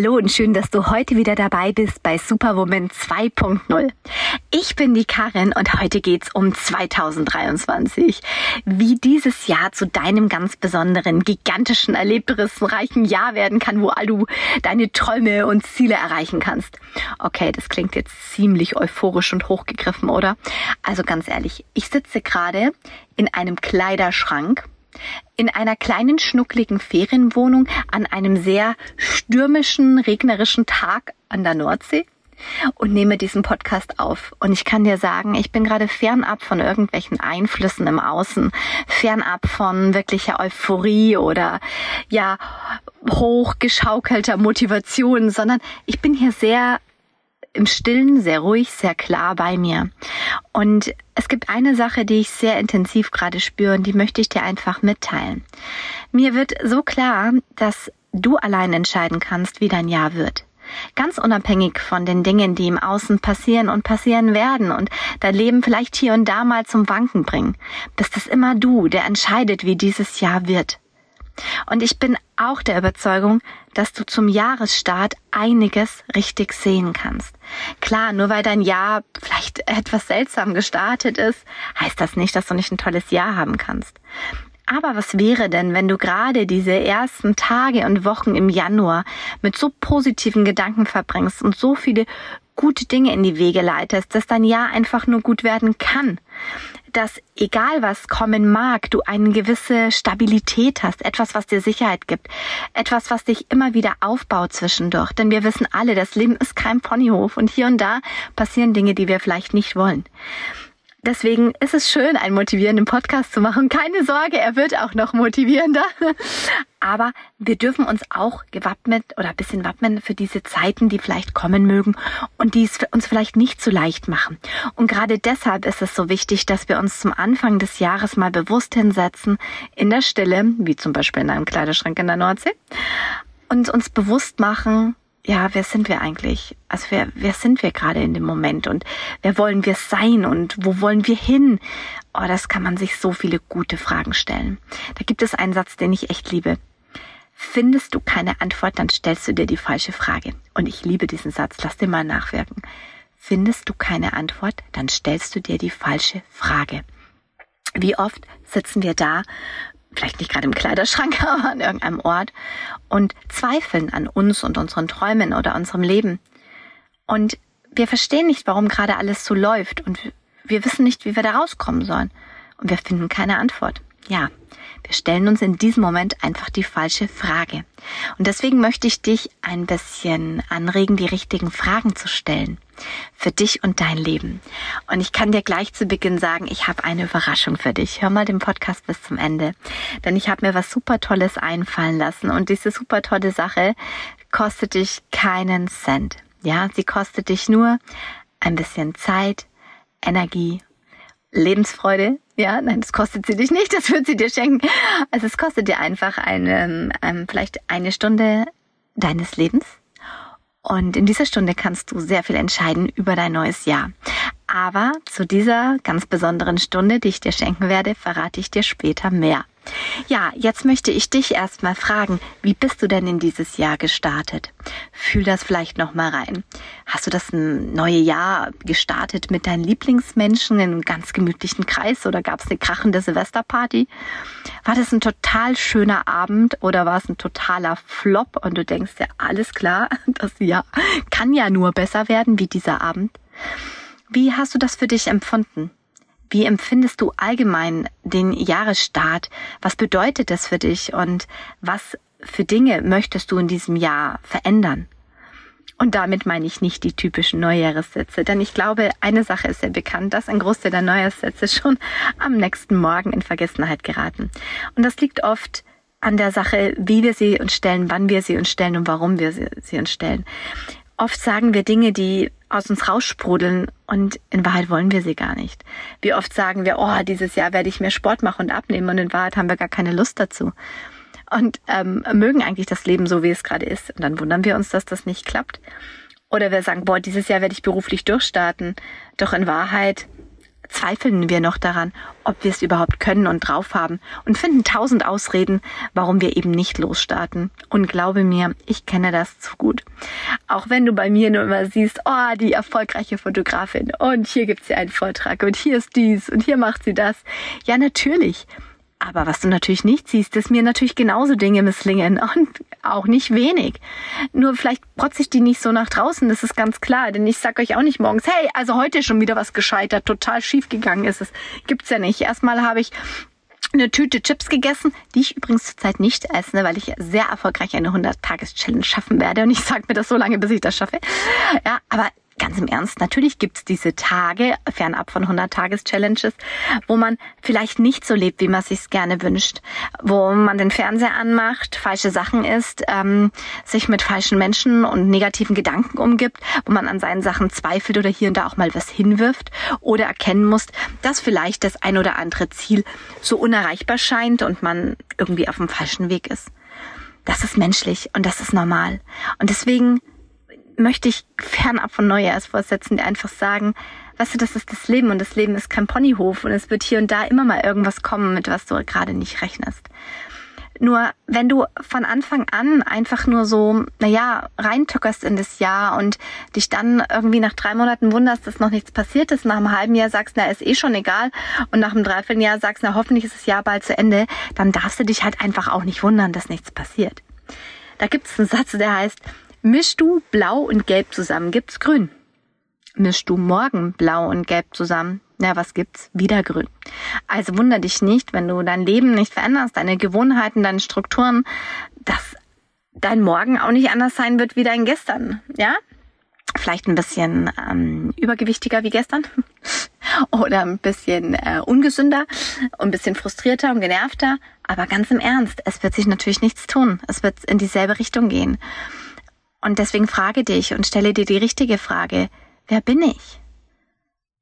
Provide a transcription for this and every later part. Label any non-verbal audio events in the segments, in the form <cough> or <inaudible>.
Hallo und schön, dass du heute wieder dabei bist bei Superwoman 2.0. Ich bin die Karin und heute geht's um 2023. Wie dieses Jahr zu deinem ganz besonderen, gigantischen, erlebnisreichen Jahr werden kann, wo all du deine Träume und Ziele erreichen kannst. Okay, das klingt jetzt ziemlich euphorisch und hochgegriffen, oder? Also ganz ehrlich, ich sitze gerade in einem Kleiderschrank in einer kleinen schnuckligen Ferienwohnung an einem sehr stürmischen, regnerischen Tag an der Nordsee und nehme diesen Podcast auf. Und ich kann dir sagen, ich bin gerade fernab von irgendwelchen Einflüssen im Außen, fernab von wirklicher Euphorie oder ja, hochgeschaukelter Motivation, sondern ich bin hier sehr im Stillen, sehr ruhig, sehr klar bei mir. Und es gibt eine Sache, die ich sehr intensiv gerade spüre und die möchte ich dir einfach mitteilen. Mir wird so klar, dass du allein entscheiden kannst, wie dein Jahr wird. Ganz unabhängig von den Dingen, die im Außen passieren und passieren werden und dein Leben vielleicht hier und da mal zum Wanken bringen, bist es immer du, der entscheidet, wie dieses Jahr wird. Und ich bin auch der Überzeugung, dass du zum Jahresstart einiges richtig sehen kannst. Klar, nur weil dein Jahr vielleicht <laughs> etwas seltsam gestartet ist, heißt das nicht, dass du nicht ein tolles Jahr haben kannst. Aber was wäre denn, wenn du gerade diese ersten Tage und Wochen im Januar mit so positiven Gedanken verbringst und so viele gute Dinge in die Wege leitest, dass dein Jahr einfach nur gut werden kann? dass egal was kommen mag, du eine gewisse Stabilität hast, etwas, was dir Sicherheit gibt, etwas, was dich immer wieder aufbaut zwischendurch. Denn wir wissen alle, das Leben ist kein Ponyhof und hier und da passieren Dinge, die wir vielleicht nicht wollen. Deswegen ist es schön, einen motivierenden Podcast zu machen. Keine Sorge, er wird auch noch motivierender. <laughs> Aber wir dürfen uns auch gewappnet oder ein bisschen wappnen für diese Zeiten, die vielleicht kommen mögen und die es uns vielleicht nicht so leicht machen. Und gerade deshalb ist es so wichtig, dass wir uns zum Anfang des Jahres mal bewusst hinsetzen, in der Stille, wie zum Beispiel in einem Kleiderschrank in der Nordsee, und uns bewusst machen, ja, wer sind wir eigentlich? Also wer, wer sind wir gerade in dem Moment und wer wollen wir sein und wo wollen wir hin? Oh, das kann man sich so viele gute Fragen stellen. Da gibt es einen Satz, den ich echt liebe. Findest du keine Antwort, dann stellst du dir die falsche Frage. Und ich liebe diesen Satz, lass dir mal nachwirken. Findest du keine Antwort, dann stellst du dir die falsche Frage. Wie oft sitzen wir da vielleicht nicht gerade im Kleiderschrank, <laughs> aber an irgendeinem Ort und zweifeln an uns und unseren Träumen oder unserem Leben. Und wir verstehen nicht, warum gerade alles so läuft und wir wissen nicht, wie wir da rauskommen sollen. Und wir finden keine Antwort. Ja, wir stellen uns in diesem Moment einfach die falsche Frage. Und deswegen möchte ich dich ein bisschen anregen, die richtigen Fragen zu stellen. Für dich und dein Leben. Und ich kann dir gleich zu Beginn sagen, ich habe eine Überraschung für dich. Hör mal den Podcast bis zum Ende. Denn ich habe mir was super Tolles einfallen lassen. Und diese super tolle Sache kostet dich keinen Cent. Ja, sie kostet dich nur ein bisschen Zeit, Energie Lebensfreude. Ja, nein, das kostet sie dich nicht, <laughs> das wird sie dir schenken. Also es kostet dir einfach eine, ähm, vielleicht eine Stunde deines Lebens. Und in dieser Stunde kannst du sehr viel entscheiden über dein neues Jahr. Aber zu dieser ganz besonderen Stunde, die ich dir schenken werde, verrate ich dir später mehr. Ja, jetzt möchte ich dich erstmal fragen, wie bist du denn in dieses Jahr gestartet? Fühl das vielleicht noch mal rein. Hast du das neue Jahr gestartet mit deinen Lieblingsmenschen in einem ganz gemütlichen Kreis oder gab es eine krachende Silvesterparty? War das ein total schöner Abend oder war es ein totaler Flop und du denkst ja, alles klar, <laughs> das Jahr kann ja nur besser werden wie dieser Abend? Wie hast du das für dich empfunden? Wie empfindest du allgemein den Jahresstart? Was bedeutet das für dich und was für Dinge möchtest du in diesem Jahr verändern? Und damit meine ich nicht die typischen Neujahressätze, denn ich glaube, eine Sache ist sehr bekannt, dass ein Großteil der Neujahrssätze schon am nächsten Morgen in Vergessenheit geraten. Und das liegt oft an der Sache, wie wir sie uns stellen, wann wir sie uns stellen und warum wir sie uns stellen. Oft sagen wir Dinge, die aus uns raussprudeln und in Wahrheit wollen wir sie gar nicht. Wie oft sagen wir, oh, dieses Jahr werde ich mehr Sport machen und abnehmen und in Wahrheit haben wir gar keine Lust dazu. Und ähm, mögen eigentlich das Leben so, wie es gerade ist. Und dann wundern wir uns, dass das nicht klappt. Oder wir sagen, boah, dieses Jahr werde ich beruflich durchstarten. Doch in Wahrheit zweifeln wir noch daran, ob wir es überhaupt können und drauf haben und finden tausend Ausreden, warum wir eben nicht losstarten. Und glaube mir, ich kenne das zu gut. Auch wenn du bei mir nur immer siehst, oh, die erfolgreiche Fotografin und hier gibt sie einen Vortrag und hier ist dies und hier macht sie das. Ja, natürlich. Aber was du natürlich nicht siehst, ist mir natürlich genauso Dinge misslingen <laughs> und auch nicht wenig. Nur vielleicht protze ich die nicht so nach draußen, das ist ganz klar. Denn ich sag euch auch nicht morgens, hey, also heute ist schon wieder was gescheitert, total schief gegangen ist es. Gibt's ja nicht. Erstmal habe ich eine Tüte Chips gegessen, die ich übrigens zurzeit nicht esse, weil ich sehr erfolgreich eine 100-Tages-Challenge schaffen werde. Und ich sage mir das so lange, bis ich das schaffe. Ja, aber ganz im Ernst, natürlich gibt's diese Tage, fernab von 100-Tages-Challenges, wo man vielleicht nicht so lebt, wie man sich's gerne wünscht, wo man den Fernseher anmacht, falsche Sachen isst, ähm, sich mit falschen Menschen und negativen Gedanken umgibt, wo man an seinen Sachen zweifelt oder hier und da auch mal was hinwirft oder erkennen muss, dass vielleicht das ein oder andere Ziel so unerreichbar scheint und man irgendwie auf dem falschen Weg ist. Das ist menschlich und das ist normal. Und deswegen möchte ich fernab von Neujahrsvorsätzen dir einfach sagen, weißt du, das ist das Leben und das Leben ist kein Ponyhof und es wird hier und da immer mal irgendwas kommen, mit was du gerade nicht rechnest. Nur wenn du von Anfang an einfach nur so, naja, reintuckerst in das Jahr und dich dann irgendwie nach drei Monaten wunderst, dass noch nichts passiert ist, nach einem halben Jahr sagst, na, ist eh schon egal und nach einem Dreivierteljahr sagst, na, hoffentlich ist das Jahr bald zu Ende, dann darfst du dich halt einfach auch nicht wundern, dass nichts passiert. Da gibt es einen Satz, der heißt, Mischst du Blau und Gelb zusammen, gibt's Grün. Mischst du morgen Blau und Gelb zusammen, na, was gibt's? Wieder Grün. Also wunder dich nicht, wenn du dein Leben nicht veränderst, deine Gewohnheiten, deine Strukturen, dass dein Morgen auch nicht anders sein wird wie dein Gestern, ja? Vielleicht ein bisschen ähm, übergewichtiger wie gestern <laughs> oder ein bisschen äh, ungesünder und ein bisschen frustrierter und genervter. Aber ganz im Ernst, es wird sich natürlich nichts tun. Es wird in dieselbe Richtung gehen. Und deswegen frage dich und stelle dir die richtige Frage, wer bin ich?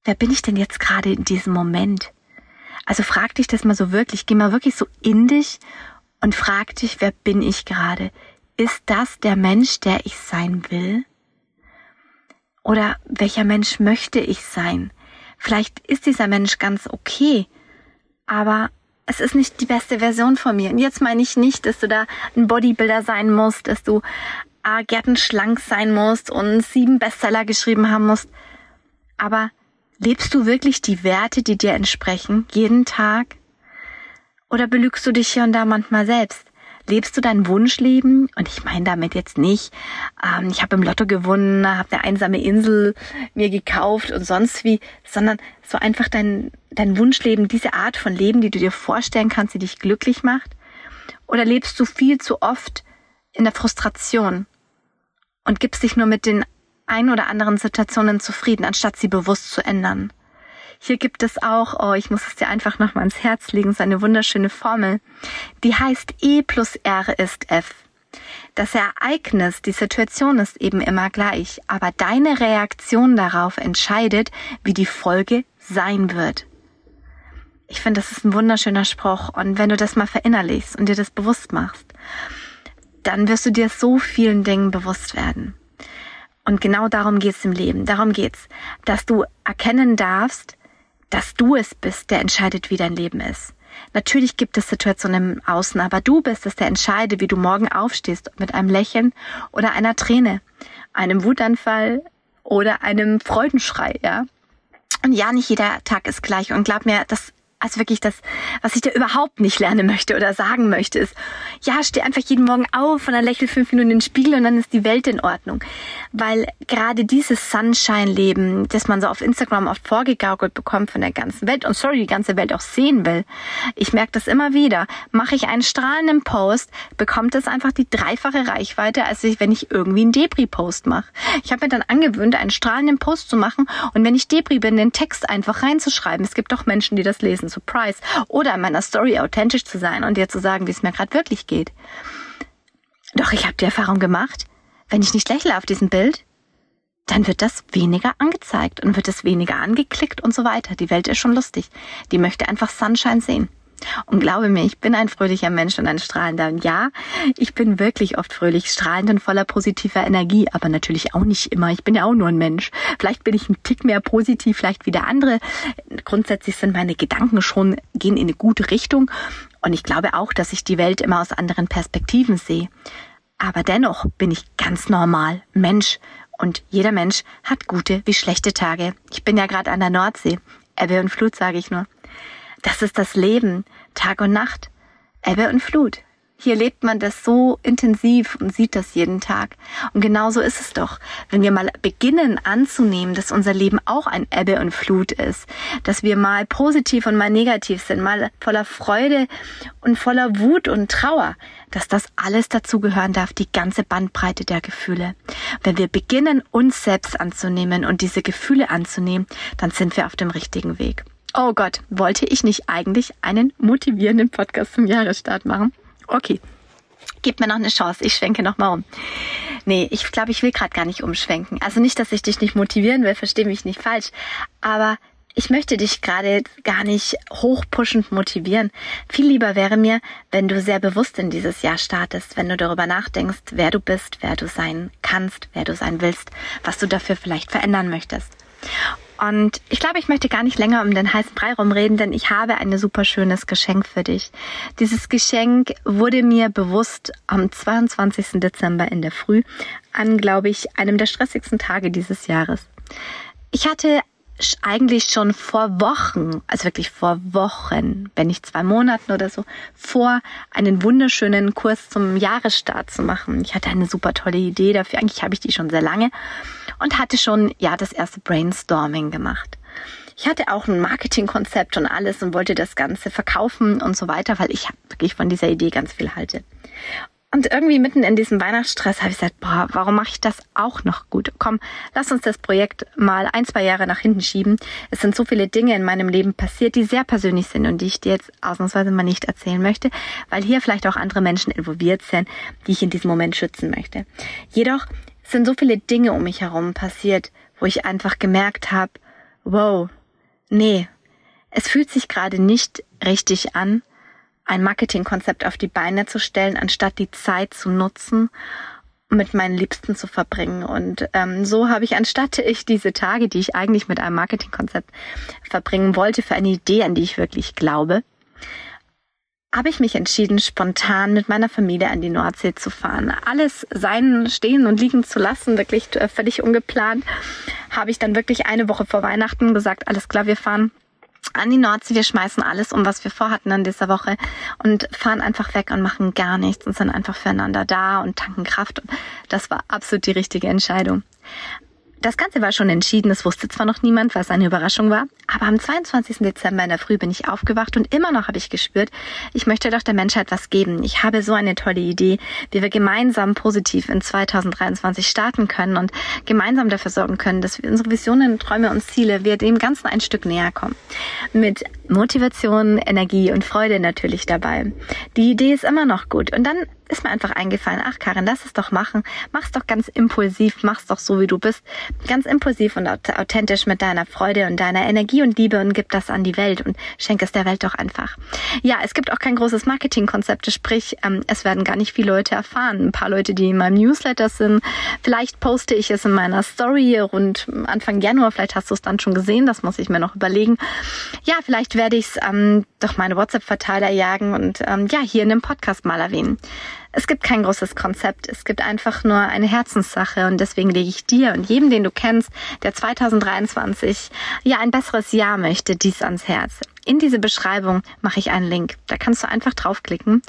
Wer bin ich denn jetzt gerade in diesem Moment? Also frag dich das mal so wirklich, geh mal wirklich so in dich und frag dich, wer bin ich gerade? Ist das der Mensch, der ich sein will? Oder welcher Mensch möchte ich sein? Vielleicht ist dieser Mensch ganz okay, aber es ist nicht die beste Version von mir. Und jetzt meine ich nicht, dass du da ein Bodybuilder sein musst, dass du A, gärtenschlank sein musst und sieben Bestseller geschrieben haben musst. Aber lebst du wirklich die Werte, die dir entsprechen, jeden Tag? Oder belügst du dich hier und da manchmal selbst? Lebst du dein Wunschleben? Und ich meine damit jetzt nicht, ähm, ich habe im Lotto gewonnen, habe eine einsame Insel mir gekauft und sonst wie, sondern so einfach dein, dein Wunschleben, diese Art von Leben, die du dir vorstellen kannst, die dich glücklich macht? Oder lebst du viel zu oft in der Frustration und gibst dich nur mit den ein oder anderen Situationen zufrieden, anstatt sie bewusst zu ändern. Hier gibt es auch, oh, ich muss es dir einfach nochmal ins Herz legen, so eine wunderschöne Formel. Die heißt E plus R ist F. Das Ereignis, die Situation ist eben immer gleich, aber deine Reaktion darauf entscheidet, wie die Folge sein wird. Ich finde, das ist ein wunderschöner Spruch und wenn du das mal verinnerlichst und dir das bewusst machst, dann wirst du dir so vielen Dingen bewusst werden. Und genau darum geht's im Leben. Darum geht's, dass du erkennen darfst, dass du es bist, der entscheidet, wie dein Leben ist. Natürlich gibt es Situationen im Außen, aber du bist es, der entscheidet, wie du morgen aufstehst, mit einem Lächeln oder einer Träne, einem Wutanfall oder einem Freudenschrei, ja. Und ja, nicht jeder Tag ist gleich. Und glaub mir, das also wirklich das, was ich da überhaupt nicht lernen möchte oder sagen möchte, ist, ja, steh einfach jeden Morgen auf und dann lächel fünf Minuten in den Spiegel und dann ist die Welt in Ordnung. Weil gerade dieses Sunshine-Leben, das man so auf Instagram oft vorgegaukelt bekommt von der ganzen Welt und sorry, die ganze Welt auch sehen will, ich merke das immer wieder, mache ich einen strahlenden Post, bekommt es einfach die dreifache Reichweite, als wenn ich irgendwie einen Debris-Post mache. Ich habe mir dann angewöhnt, einen strahlenden Post zu machen und wenn ich Debris bin, den Text einfach reinzuschreiben. Es gibt auch Menschen, die das lesen ein Surprise. Oder in meiner Story authentisch zu sein und dir zu sagen, wie es mir gerade wirklich geht. Doch ich habe die Erfahrung gemacht, wenn ich nicht lächle auf diesem Bild, dann wird das weniger angezeigt und wird es weniger angeklickt und so weiter. Die Welt ist schon lustig. Die möchte einfach Sunshine sehen. Und glaube mir, ich bin ein fröhlicher Mensch und ein strahlender. Und ja, ich bin wirklich oft fröhlich, strahlend und voller positiver Energie, aber natürlich auch nicht immer. Ich bin ja auch nur ein Mensch. Vielleicht bin ich ein Tick mehr positiv, vielleicht wie der andere. Grundsätzlich sind meine Gedanken schon, gehen in eine gute Richtung. Und ich glaube auch, dass ich die Welt immer aus anderen Perspektiven sehe. Aber dennoch bin ich ganz normal, Mensch. Und jeder Mensch hat gute wie schlechte Tage. Ich bin ja gerade an der Nordsee. Ebbe und Flut, sage ich nur. Das ist das Leben, Tag und Nacht, Ebbe und Flut. Hier lebt man das so intensiv und sieht das jeden Tag. Und genauso ist es doch, wenn wir mal beginnen anzunehmen, dass unser Leben auch ein Ebbe und Flut ist, dass wir mal positiv und mal negativ sind, mal voller Freude und voller Wut und Trauer, dass das alles dazugehören darf, die ganze Bandbreite der Gefühle. Wenn wir beginnen, uns selbst anzunehmen und diese Gefühle anzunehmen, dann sind wir auf dem richtigen Weg. Oh Gott, wollte ich nicht eigentlich einen motivierenden Podcast zum Jahresstart machen? Okay, gib mir noch eine Chance. Ich schwenke noch mal um. Nee, ich glaube, ich will gerade gar nicht umschwenken. Also nicht, dass ich dich nicht motivieren will, verstehe mich nicht falsch. Aber ich möchte dich gerade gar nicht hochpushend motivieren. Viel lieber wäre mir, wenn du sehr bewusst in dieses Jahr startest, wenn du darüber nachdenkst, wer du bist, wer du sein kannst, wer du sein willst, was du dafür vielleicht verändern möchtest. Und ich glaube, ich möchte gar nicht länger um den heißen Brei rumreden, denn ich habe ein super schönes Geschenk für dich. Dieses Geschenk wurde mir bewusst am 22. Dezember in der Früh an, glaube ich, einem der stressigsten Tage dieses Jahres. Ich hatte eigentlich schon vor Wochen, also wirklich vor Wochen, wenn nicht zwei Monaten oder so, vor, einen wunderschönen Kurs zum Jahresstart zu machen. Ich hatte eine super tolle Idee dafür. Eigentlich habe ich die schon sehr lange und hatte schon, ja, das erste Brainstorming gemacht. Ich hatte auch ein Marketingkonzept und alles und wollte das Ganze verkaufen und so weiter, weil ich wirklich von dieser Idee ganz viel halte. Und irgendwie mitten in diesem Weihnachtsstress habe ich gesagt, boah, warum mache ich das auch noch gut? Komm, lass uns das Projekt mal ein, zwei Jahre nach hinten schieben. Es sind so viele Dinge in meinem Leben passiert, die sehr persönlich sind und die ich dir jetzt ausnahmsweise mal nicht erzählen möchte, weil hier vielleicht auch andere Menschen involviert sind, die ich in diesem Moment schützen möchte. Jedoch sind so viele Dinge um mich herum passiert, wo ich einfach gemerkt habe, wow, nee, es fühlt sich gerade nicht richtig an, ein Marketingkonzept auf die Beine zu stellen, anstatt die Zeit zu nutzen, mit meinen Liebsten zu verbringen. Und ähm, so habe ich, anstatt ich diese Tage, die ich eigentlich mit einem Marketingkonzept verbringen wollte, für eine Idee, an die ich wirklich glaube, habe ich mich entschieden, spontan mit meiner Familie an die Nordsee zu fahren. Alles sein, stehen und liegen zu lassen, wirklich äh, völlig ungeplant, habe ich dann wirklich eine Woche vor Weihnachten gesagt, alles klar, wir fahren an die Nordsee, wir schmeißen alles um, was wir vorhatten an dieser Woche und fahren einfach weg und machen gar nichts und sind einfach füreinander da und tanken Kraft. Und das war absolut die richtige Entscheidung. Das Ganze war schon entschieden, es wusste zwar noch niemand, was eine Überraschung war, aber am 22. Dezember in der Früh bin ich aufgewacht und immer noch habe ich gespürt, ich möchte doch der Menschheit was geben. Ich habe so eine tolle Idee, wie wir gemeinsam positiv in 2023 starten können und gemeinsam dafür sorgen können, dass wir unsere Visionen, Träume und Ziele, wir dem Ganzen ein Stück näher kommen. Mit Motivation, Energie und Freude natürlich dabei. Die Idee ist immer noch gut und dann ist mir einfach eingefallen, ach Karin, lass es doch machen. Mach's doch ganz impulsiv, mach's doch so, wie du bist. Ganz impulsiv und authentisch mit deiner Freude und deiner Energie und Liebe und gib das an die Welt und schenk es der Welt doch einfach. Ja, es gibt auch kein großes Marketingkonzept, sprich, ähm, es werden gar nicht viele Leute erfahren. Ein paar Leute, die in meinem Newsletter sind. Vielleicht poste ich es in meiner Story rund Anfang Januar. Vielleicht hast du es dann schon gesehen. Das muss ich mir noch überlegen. Ja, vielleicht werde ich es ähm, doch meine WhatsApp-Verteiler jagen und ähm, ja, hier in dem Podcast mal erwähnen. Es gibt kein großes Konzept, es gibt einfach nur eine Herzenssache und deswegen lege ich dir und jedem, den du kennst, der 2023 ja ein besseres Jahr möchte, dies ans Herz. In diese Beschreibung mache ich einen Link. Da kannst du einfach draufklicken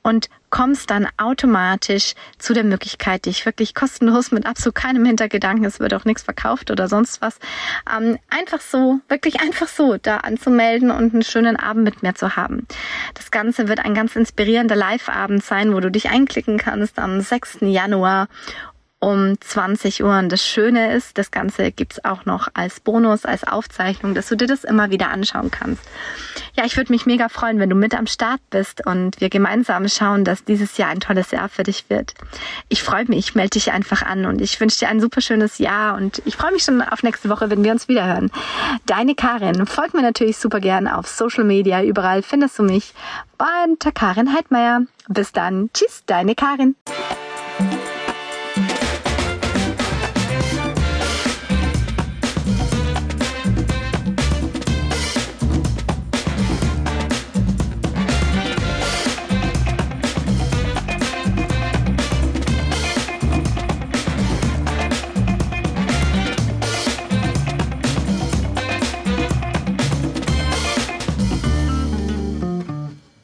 und kommst dann automatisch zu der Möglichkeit, dich wirklich kostenlos mit absolut keinem Hintergedanken, es wird auch nichts verkauft oder sonst was, ähm, einfach so, wirklich einfach so da anzumelden und einen schönen Abend mit mir zu haben. Das Ganze wird ein ganz inspirierender Live-Abend sein, wo du dich einklicken kannst am 6. Januar um 20 Uhr. Und das Schöne ist, das Ganze gibt's auch noch als Bonus, als Aufzeichnung, dass du dir das immer wieder anschauen kannst. Ja, ich würde mich mega freuen, wenn du mit am Start bist und wir gemeinsam schauen, dass dieses Jahr ein tolles Jahr für dich wird. Ich freue mich, melde dich einfach an und ich wünsche dir ein super schönes Jahr und ich freue mich schon auf nächste Woche, wenn wir uns wieder hören. Deine Karin, folg mir natürlich super gern auf Social Media, überall findest du mich unter Karin Heidmeier. Bis dann. Tschüss, deine Karin.